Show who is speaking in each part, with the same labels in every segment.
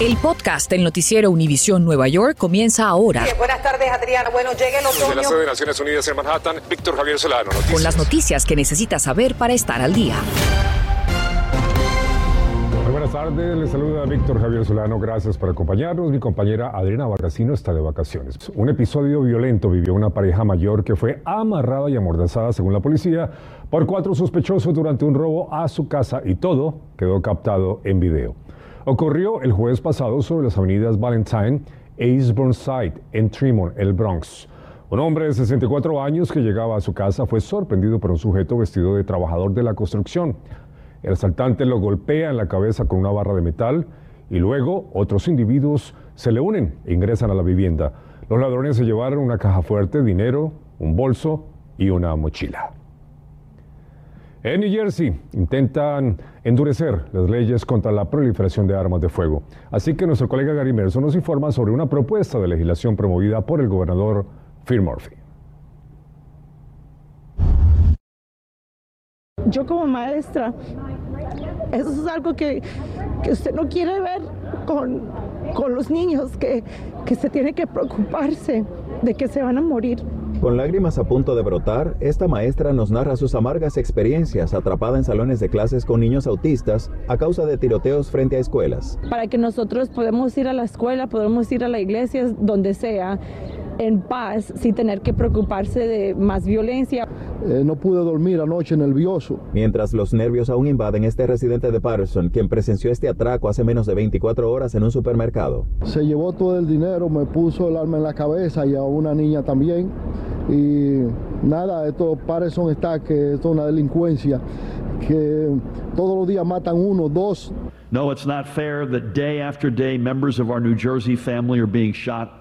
Speaker 1: El podcast del noticiero Univisión Nueva York comienza ahora.
Speaker 2: buenas tardes, Adriana. Bueno, llega el otoño.
Speaker 3: Desde la sede de Naciones Unidas en Manhattan, Víctor Javier Solano. Noticias.
Speaker 1: Con las noticias que necesitas saber para estar al día.
Speaker 4: Muy buenas tardes, les saluda Víctor Javier Solano, gracias por acompañarnos. Mi compañera Adriana Barracino está de vacaciones. Un episodio violento vivió una pareja mayor que fue amarrada y amordazada, según la policía, por cuatro sospechosos durante un robo a su casa y todo quedó captado en video. Ocurrió el jueves pasado sobre las avenidas Valentine e East Burnside en Tremont, el Bronx. Un hombre de 64 años que llegaba a su casa fue sorprendido por un sujeto vestido de trabajador de la construcción. El asaltante lo golpea en la cabeza con una barra de metal y luego otros individuos se le unen e ingresan a la vivienda. Los ladrones se llevaron una caja fuerte, dinero, un bolso y una mochila. En New Jersey intentan endurecer las leyes contra la proliferación de armas de fuego. Así que nuestro colega Gary Merson nos informa sobre una propuesta de legislación promovida por el gobernador Phil Murphy.
Speaker 5: Yo como maestra, eso es algo que, que usted no quiere ver con, con los niños, que, que se tiene que preocuparse de que se van a morir.
Speaker 6: Con lágrimas a punto de brotar, esta maestra nos narra sus amargas experiencias atrapada en salones de clases con niños autistas a causa de tiroteos frente a escuelas.
Speaker 5: Para que nosotros podamos ir a la escuela, podamos ir a la iglesia, donde sea, en paz, sin tener que preocuparse de más violencia.
Speaker 7: Eh, no pude dormir anoche nervioso.
Speaker 6: Mientras los nervios aún invaden este residente de Patterson, quien presenció este atraco hace menos de 24 horas en un supermercado.
Speaker 7: Se llevó todo el dinero, me puso el arma en la cabeza y a una niña también. Y nada, esto Patterson está que esto es una delincuencia que todos los días matan uno, dos.
Speaker 8: No, it's not fair that day after day members of our New Jersey family are being shot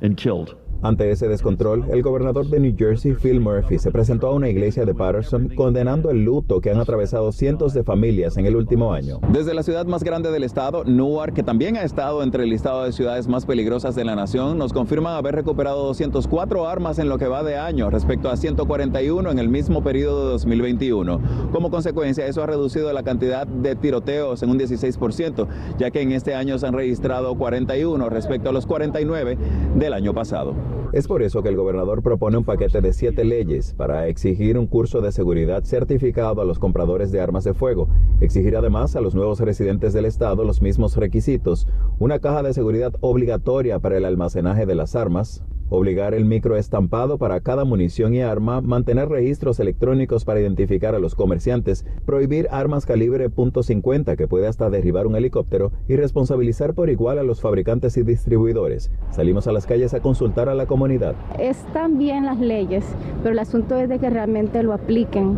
Speaker 8: and killed.
Speaker 6: Ante ese descontrol, el gobernador de New Jersey, Phil Murphy, se presentó a una iglesia de Patterson condenando el luto que han atravesado cientos de familias en el último año. Desde la ciudad más grande del estado, Newark, que también ha estado entre el listado de ciudades más peligrosas de la nación, nos confirman haber recuperado 204 armas en lo que va de año respecto a 141 en el mismo periodo de 2021. Como consecuencia, eso ha reducido la cantidad de tiroteos en un 16%, ya que en este año se han registrado 41 respecto a los 49 del año pasado. Es por eso que el gobernador propone un paquete de siete leyes para exigir un curso de seguridad certificado a los compradores de armas de fuego, exigir además a los nuevos residentes del estado los mismos requisitos, una caja de seguridad obligatoria para el almacenaje de las armas, obligar el microestampado para cada munición y arma, mantener registros electrónicos para identificar a los comerciantes, prohibir armas calibre .50 que puede hasta derribar un helicóptero y responsabilizar por igual a los fabricantes y distribuidores. Salimos a las calles a consultar a la comunidad.
Speaker 9: Están bien las leyes, pero el asunto es de que realmente lo apliquen,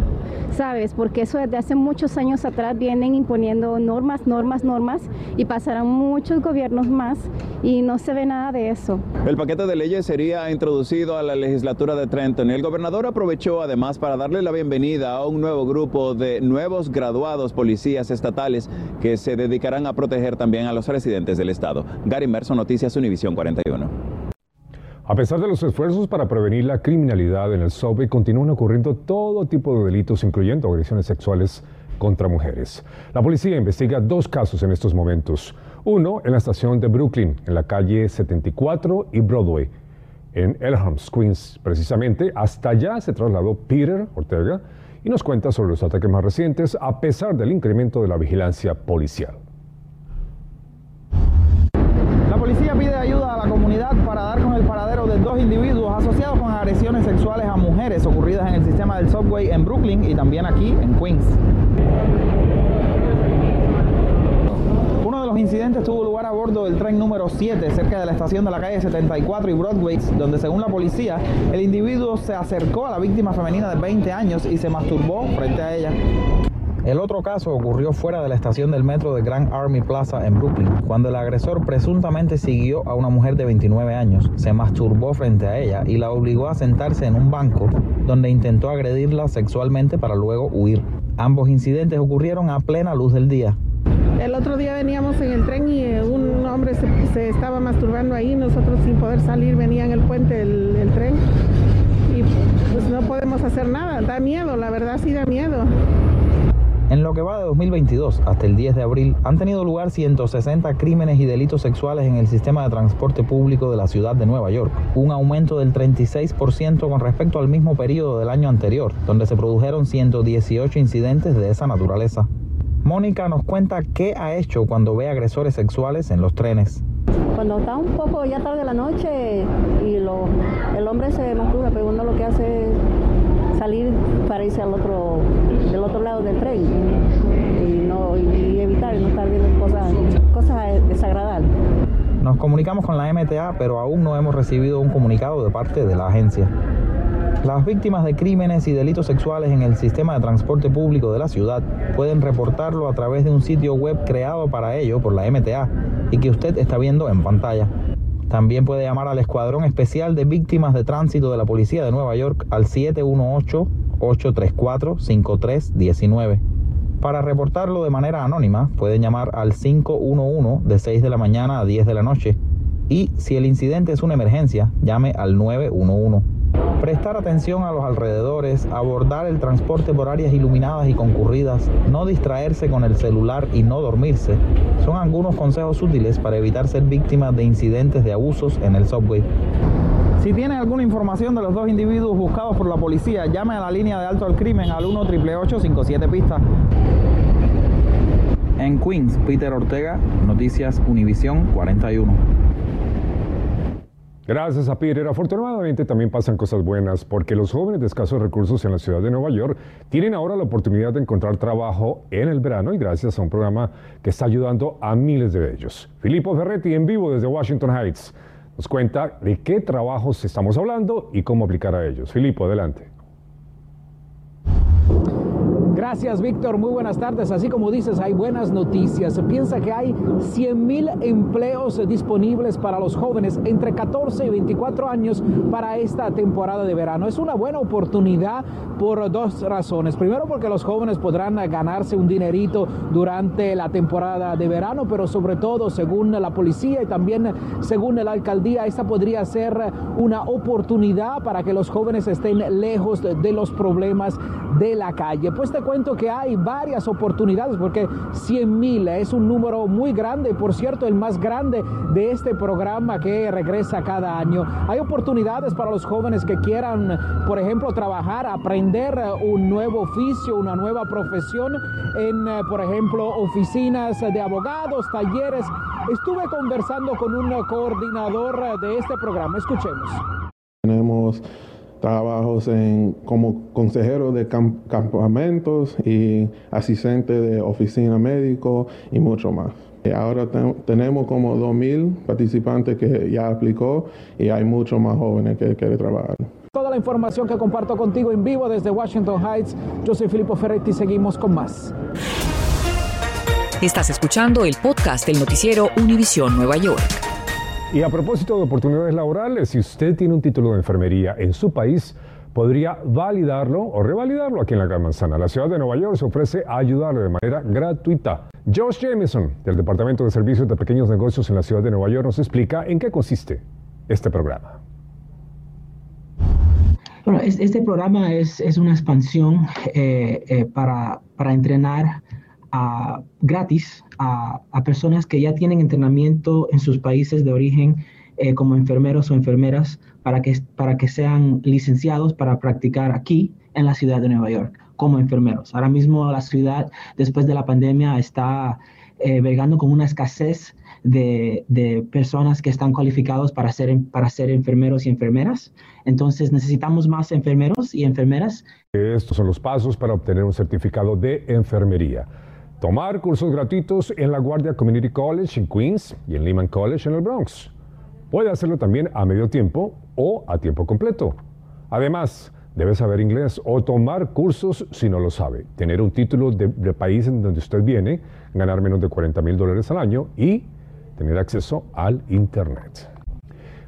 Speaker 9: ¿sabes? Porque eso desde hace muchos años atrás vienen imponiendo normas, normas, normas y pasarán muchos gobiernos más y no se ve nada de eso.
Speaker 6: El paquete de leyes sería introducido a la legislatura de Trenton. El gobernador aprovechó además para darle la bienvenida a un nuevo grupo de nuevos graduados policías estatales que se dedicarán a proteger también a los residentes del estado. Gary Merson, Noticias Univisión 41.
Speaker 4: A pesar de los esfuerzos para prevenir la criminalidad en el subway, continúan ocurriendo todo tipo de delitos, incluyendo agresiones sexuales contra mujeres. La policía investiga dos casos en estos momentos. Uno en la estación de Brooklyn, en la calle 74 y Broadway, en Elmhurst, Queens. Precisamente hasta allá se trasladó Peter Ortega y nos cuenta sobre los ataques más recientes a pesar del incremento de la vigilancia policial.
Speaker 10: La policía pide ayuda a la comunidad para dar con el paradero de dos individuos asociados con agresiones sexuales a mujeres ocurridas en el sistema del subway en Brooklyn y también aquí en Queens. Uno de los incidentes tuvo lugar a bordo del tren número 7, cerca de la estación de la calle 74 y Broadway, donde según la policía, el individuo se acercó a la víctima femenina de 20 años y se masturbó frente a ella. El otro caso ocurrió fuera de la estación del metro de Grand Army Plaza en Brooklyn, cuando el agresor presuntamente siguió a una mujer de 29 años, se masturbó frente a ella y la obligó a sentarse en un banco donde intentó agredirla sexualmente para luego huir. Ambos incidentes ocurrieron a plena luz del día.
Speaker 5: El otro día veníamos en el tren y eh, un hombre se, estaba masturbando ahí, nosotros sin poder salir venía en el puente el tren y pues no podemos hacer nada, da miedo, la verdad sí da miedo.
Speaker 10: En lo que va de 2022 hasta el 10 de abril han tenido lugar 160 crímenes y delitos sexuales en el sistema de transporte público de la ciudad de Nueva York, un aumento del 36% con respecto al mismo periodo del año anterior, donde se produjeron 118 incidentes de esa naturaleza. Mónica nos cuenta qué ha hecho cuando ve agresores sexuales en los trenes.
Speaker 11: Cuando está un poco ya tarde de la noche y el hombre se masturba, pero uno lo que hace es salir para irse al otro, del otro lado del tren y, no, y evitar no estar viendo cosas, cosas desagradables.
Speaker 10: Nos comunicamos con la MTA, pero aún no hemos recibido un comunicado de parte de la agencia. Las víctimas de crímenes y delitos sexuales en el sistema de transporte público de la ciudad pueden reportarlo a través de un sitio web creado para ello por la MTA y que usted está viendo en pantalla. También puede llamar al Escuadrón Especial de Víctimas de Tránsito de la Policía de Nueva York al 718-834-5319. Para reportarlo de manera anónima, pueden llamar al 511 de 6 de la mañana a 10 de la noche. Y si el incidente es una emergencia, llame al 911. Prestar atención a los alrededores, abordar el transporte por áreas iluminadas y concurridas, no distraerse con el celular y no dormirse, son algunos consejos útiles para evitar ser víctimas de incidentes de abusos en el subway. Si tiene alguna información de los dos individuos buscados por la policía, llame a la línea de alto al crimen al 1 57 pistas. En Queens, Peter Ortega, Noticias Univisión 41.
Speaker 4: Gracias a Peter. Afortunadamente también pasan cosas buenas porque los jóvenes de escasos recursos en la ciudad de Nueva York tienen ahora la oportunidad de encontrar trabajo en el verano y gracias a un programa que está ayudando a miles de ellos. Filippo Ferretti en vivo desde Washington Heights nos cuenta de qué trabajos estamos hablando y cómo aplicar a ellos. Filippo, adelante.
Speaker 12: Gracias, Víctor. Muy buenas tardes. Así como dices, hay buenas noticias. Piensa que hay 100 mil empleos disponibles para los jóvenes entre 14 y 24 años para esta temporada de verano. Es una buena oportunidad por dos razones. Primero, porque los jóvenes podrán ganarse un dinerito durante la temporada de verano, pero sobre todo, según la policía y también según la alcaldía, esta podría ser una oportunidad para que los jóvenes estén lejos de los problemas de la calle. Pues te cuento que hay varias oportunidades porque 100 mil es un número muy grande, por cierto, el más grande de este programa que regresa cada año. Hay oportunidades para los jóvenes que quieran, por ejemplo, trabajar, aprender un nuevo oficio, una nueva profesión en, por ejemplo, oficinas de abogados, talleres. Estuve conversando con un coordinador de este programa. Escuchemos.
Speaker 13: Tenemos trabajos en, como consejero de campamentos y asistente de oficina médico y mucho más. Y ahora tenemos como 2.000 participantes que ya aplicó y hay muchos más jóvenes que quieren trabajar.
Speaker 12: Toda la información que comparto contigo en vivo desde Washington Heights, yo soy Filippo Ferretti, seguimos con más.
Speaker 1: Estás escuchando el podcast del noticiero Univisión Nueva York.
Speaker 4: Y a propósito de oportunidades laborales, si usted tiene un título de enfermería en su país, podría validarlo o revalidarlo aquí en la Gran Manzana. La ciudad de Nueva York se ofrece a ayudarle de manera gratuita. Josh Jameson, del Departamento de Servicios de Pequeños Negocios en la ciudad de Nueva York, nos explica en qué consiste este programa.
Speaker 14: Bueno, este programa es, una expansión eh, eh, para, para entrenar gratis a, personas que ya tienen entrenamiento en sus países de origen eh, como enfermeros o enfermeras para que, para que sean licenciados para practicar aquí en la ciudad de Nueva York como enfermeros. Ahora mismo la ciudad, después de la pandemia, está eh, con una escasez de, de, personas que están cualificados para ser, para ser enfermeros y enfermeras. Entonces necesitamos más enfermeros y enfermeras.
Speaker 4: Estos son los pasos para obtener un certificado de enfermería. Tomar cursos gratuitos en la Guardia Community College en Queens y en Lehman College en el Bronx. Puede hacerlo también a medio tiempo o a tiempo completo. Además, debe saber inglés o tomar cursos si no lo sabe. Tener un título de, país en donde usted viene, ganar menos de 40 mil dólares al año y tener acceso al Internet.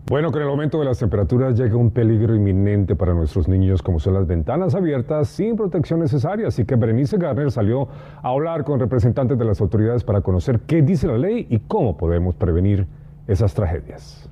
Speaker 4: Bueno, con el aumento de las temperaturas llega un peligro inminente para nuestros niños, como son las ventanas abiertas sin protección necesaria. Así que Berenice Garner salió a hablar con representantes de las autoridades para conocer qué dice la ley y cómo podemos prevenir esas tragedias.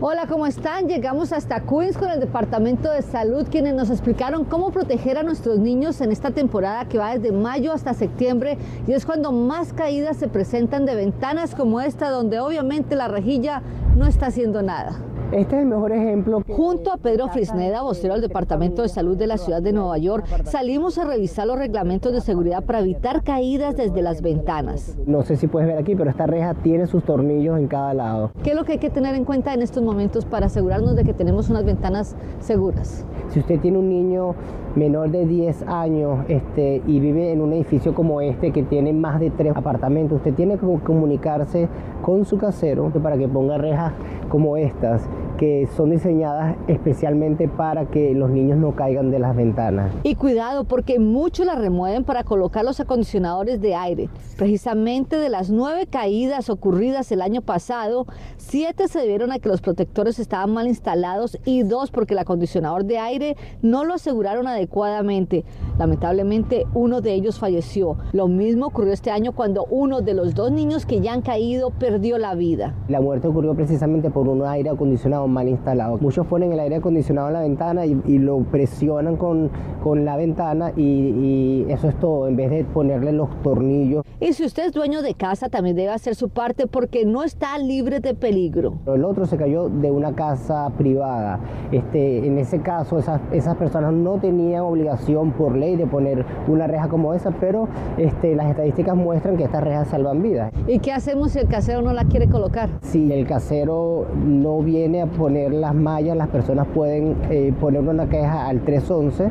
Speaker 15: Hola, ¿cómo están? Llegamos hasta Queens con el Departamento de Salud, quienes nos explicaron cómo proteger a nuestros niños en esta temporada que va desde mayo hasta septiembre y es cuando más caídas se presentan de ventanas como esta, donde obviamente la rejilla no está haciendo nada.
Speaker 16: Este es el mejor ejemplo.
Speaker 15: Junto a Pedro Frisneda, vocero del Departamento de Salud de la Ciudad de Nueva York, salimos a revisar los reglamentos de seguridad para evitar caídas desde las ventanas.
Speaker 16: No sé si puedes ver aquí, pero esta reja tiene sus tornillos en cada lado.
Speaker 15: ¿Qué es lo que hay que tener en cuenta en estos momentos para asegurarnos de que tenemos unas ventanas seguras?
Speaker 16: Si usted tiene un niño menor de 10 años este, y vive en un edificio como este que tiene más de tres apartamentos, usted tiene que comunicarse con su casero para que ponga rejas como estas que son diseñadas especialmente para que los niños no caigan de las ventanas.
Speaker 15: Y cuidado porque muchos las remueven para colocar los acondicionadores de aire. Precisamente de las nueve caídas ocurridas el año pasado, siete se debieron a que los protectores estaban mal instalados y dos porque el acondicionador de aire no lo aseguraron adecuadamente. Lamentablemente uno de ellos falleció. Lo mismo ocurrió este año cuando uno de los dos niños que ya han caído perdió la vida.
Speaker 16: La muerte ocurrió precisamente por un aire acondicionado mal instalado. Muchos ponen el aire acondicionado en la ventana y, lo presionan con, con la ventana y, y, eso es todo, en vez de ponerle los tornillos.
Speaker 15: Y si usted es dueño de casa, también debe hacer su parte porque no está libre de peligro.
Speaker 16: El otro se cayó de una casa privada. Este, en ese caso, esas, esas personas no tenían obligación por ley de poner una reja como esa, pero este, las estadísticas muestran que estas rejas salvan vidas.
Speaker 15: ¿Y qué hacemos si el casero no la quiere colocar?
Speaker 16: Si el casero no viene a poner las mallas, las personas pueden eh, poner una queja al 311.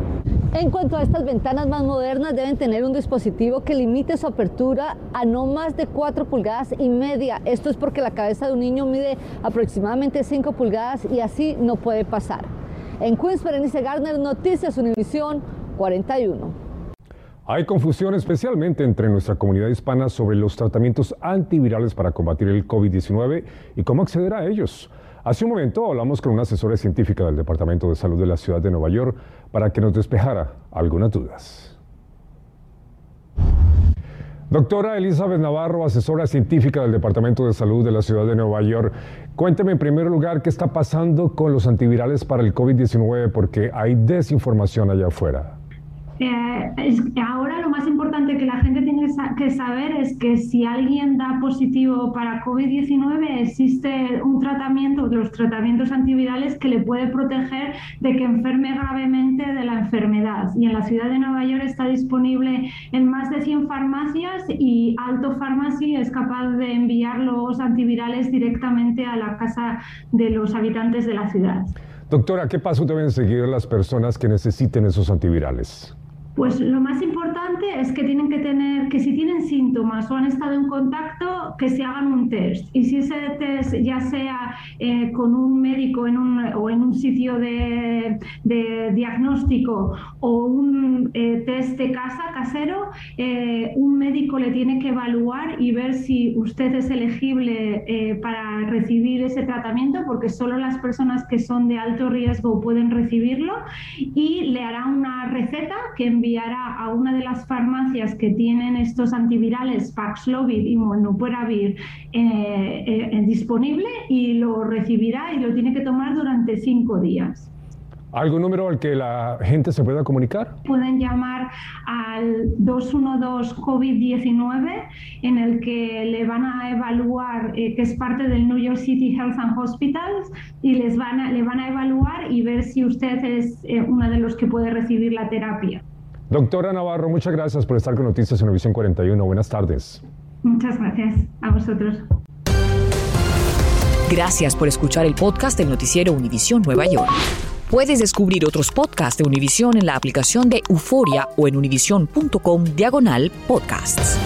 Speaker 15: En cuanto a estas ventanas más modernas, deben tener un dispositivo que limite su apertura a no más de 4 pulgadas y media. Esto es porque la cabeza de un niño mide aproximadamente 5 pulgadas y así no puede pasar. En Queens, Berenice Gardner, Noticias Univisión 41.
Speaker 4: Hay confusión especialmente entre nuestra comunidad hispana sobre los tratamientos antivirales para combatir el COVID-19 y cómo acceder a ellos. Hace un momento hablamos con una asesora científica del Departamento de Salud de la Ciudad de Nueva York para que nos despejara algunas dudas. Doctora Elizabeth Navarro, asesora científica del Departamento de Salud de la Ciudad de Nueva York, cuénteme en primer lugar qué está pasando con los antivirales para el COVID-19 porque hay desinformación allá afuera.
Speaker 17: Eh, ahora lo más importante que la gente tiene que saber es que si alguien da positivo para COVID-19 existe un tratamiento, los tratamientos antivirales que le puede proteger de que enferme gravemente de la enfermedad. Y en la ciudad de Nueva York está disponible en más de 100 farmacias y Alto Pharmacy es capaz de enviar los antivirales directamente a la casa de los habitantes de la ciudad.
Speaker 4: Doctora, ¿qué paso deben seguir las personas que necesiten esos antivirales?
Speaker 17: Pues lo más importante es que tienen que tener, que si tienen síntomas o han estado en contacto, que se hagan un test. Y si ese test ya sea eh, con un médico en un, o en un sitio de, diagnóstico o un eh, test de casa casero, eh, un médico le tiene que evaluar y ver si usted es elegible para recibir ese tratamiento, porque solo las personas que son de alto riesgo pueden recibirlo y le hará una receta que enviará a una de las farmacias que tienen estos antivirales Paxlovid y Molnupiravir eh, eh, disponible y lo recibirá y lo tiene que tomar durante cinco días.
Speaker 4: ¿Algún número al que la gente se pueda comunicar?
Speaker 17: Pueden llamar al 212 COVID-19 en el que le van a evaluar, eh, que es parte del New York City Health and Hospitals, y les van a, le van a evaluar y ver si usted es eh, uno de los que puede recibir la terapia.
Speaker 4: Doctora Navarro, muchas gracias por estar con Noticias Univisión 41. Buenas tardes.
Speaker 17: Muchas gracias a vosotros.
Speaker 1: Gracias por escuchar el podcast del noticiero Univisión Nueva York. Puedes descubrir otros podcasts de Univisión en la aplicación de Euforia o en univision.com diagonal podcasts.